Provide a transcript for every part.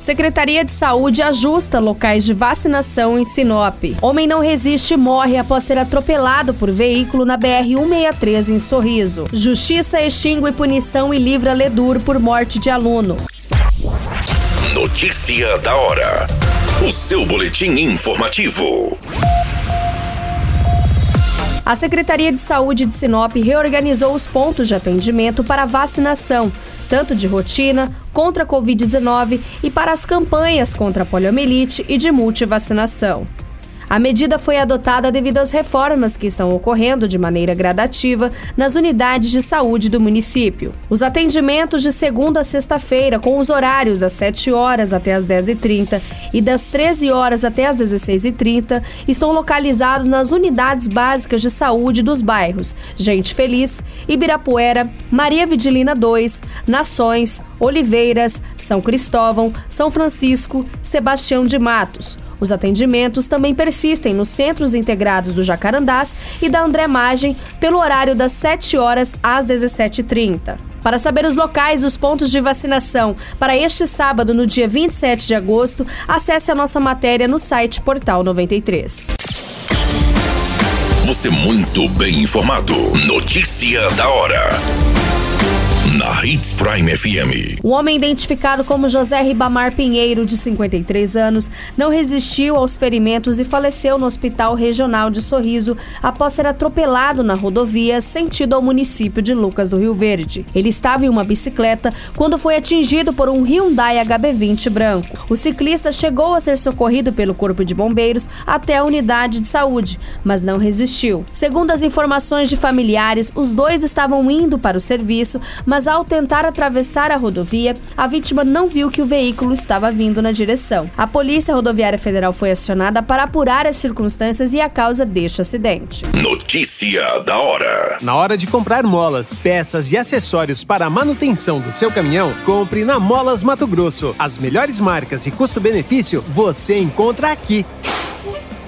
Secretaria de Saúde ajusta locais de vacinação em Sinop. Homem não resiste e morre após ser atropelado por veículo na BR-163 em Sorriso. Justiça extingue punição e livra Ledur por morte de aluno. Notícia da hora. O seu boletim informativo. A Secretaria de Saúde de Sinop reorganizou os pontos de atendimento para vacinação, tanto de rotina, contra a Covid-19 e para as campanhas contra a poliomielite e de multivacinação. A medida foi adotada devido às reformas que estão ocorrendo de maneira gradativa nas unidades de saúde do município. Os atendimentos de segunda a sexta-feira, com os horários das 7 horas até as 10h30 e das 13 horas até as 16h30, estão localizados nas unidades básicas de saúde dos bairros Gente Feliz, Ibirapuera, Maria Vidilina 2, Nações, Oliveiras, São Cristóvão, São Francisco, Sebastião de Matos. Os atendimentos também persistem nos centros integrados do Jacarandás e da André Magem pelo horário das 7 horas às 17h30. Para saber os locais dos pontos de vacinação para este sábado, no dia 27 de agosto, acesse a nossa matéria no site Portal 93. Você muito bem informado. Notícia da hora na Hits Prime FM. O homem identificado como José Ribamar Pinheiro, de 53 anos, não resistiu aos ferimentos e faleceu no Hospital Regional de Sorriso após ser atropelado na rodovia sentido ao município de Lucas do Rio Verde. Ele estava em uma bicicleta quando foi atingido por um Hyundai HB20 branco. O ciclista chegou a ser socorrido pelo Corpo de Bombeiros até a unidade de saúde, mas não resistiu. Segundo as informações de familiares, os dois estavam indo para o serviço, mas ao tentar atravessar a rodovia, a vítima não viu que o veículo estava vindo na direção. A Polícia Rodoviária Federal foi acionada para apurar as circunstâncias e a causa deste acidente. Notícia da hora. Na hora de comprar molas, peças e acessórios para a manutenção do seu caminhão, compre na Molas Mato Grosso. As melhores marcas e custo-benefício você encontra aqui.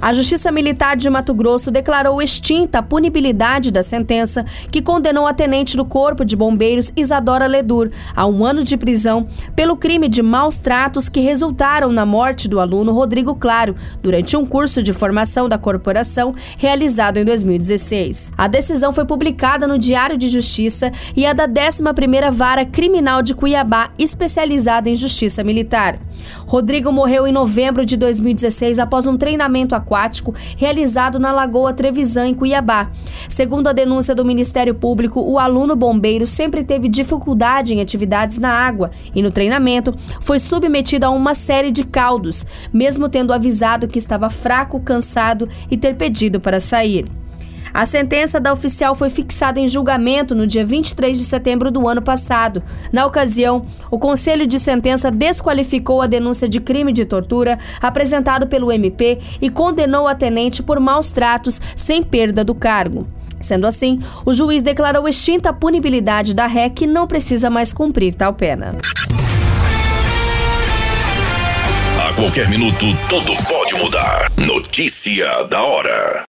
A Justiça Militar de Mato Grosso declarou extinta a punibilidade da sentença que condenou a tenente do Corpo de Bombeiros Isadora Ledur a um ano de prisão pelo crime de maus tratos que resultaram na morte do aluno Rodrigo Claro durante um curso de formação da corporação realizado em 2016. A decisão foi publicada no Diário de Justiça e é da 11ª Vara Criminal de Cuiabá, especializada em Justiça Militar. Rodrigo morreu em novembro de 2016 após um treinamento aquático realizado na Lagoa Trevisan, em Cuiabá. Segundo a denúncia do Ministério Público, o aluno bombeiro sempre teve dificuldade em atividades na água e no treinamento foi submetido a uma série de caldos, mesmo tendo avisado que estava fraco, cansado e ter pedido para sair. A sentença da oficial foi fixada em julgamento no dia 23 de setembro do ano passado. Na ocasião, o Conselho de Sentença desqualificou a denúncia de crime de tortura apresentado pelo MP e condenou a tenente por maus tratos sem perda do cargo. Sendo assim, o juiz declarou extinta a punibilidade da ré que não precisa mais cumprir tal pena. A qualquer minuto, tudo pode mudar. Notícia da hora.